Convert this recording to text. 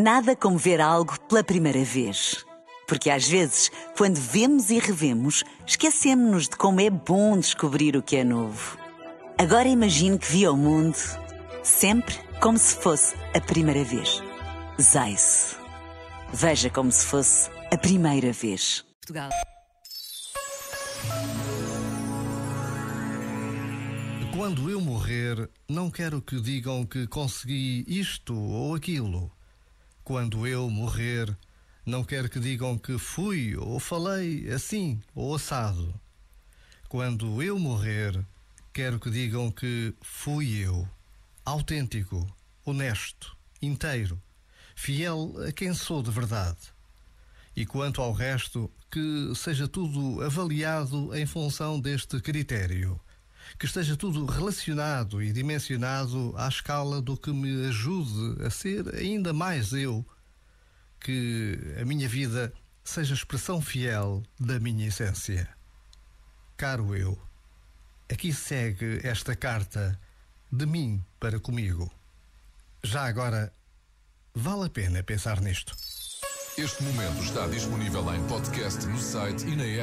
Nada como ver algo pela primeira vez. Porque às vezes, quando vemos e revemos, esquecemos-nos de como é bom descobrir o que é novo. Agora imagine que viu o mundo sempre como se fosse a primeira vez. Zais. Veja como se fosse a primeira vez. Portugal. Quando eu morrer, não quero que digam que consegui isto ou aquilo. Quando eu morrer, não quero que digam que fui ou falei assim ou assado. Quando eu morrer, quero que digam que fui eu, autêntico, honesto, inteiro, fiel a quem sou de verdade. E quanto ao resto, que seja tudo avaliado em função deste critério que esteja tudo relacionado e dimensionado à escala do que me ajude a ser ainda mais eu, que a minha vida seja expressão fiel da minha essência. Caro eu, aqui segue esta carta de mim para comigo. Já agora, vale a pena pensar nisto. Este momento está disponível em podcast no site e na app.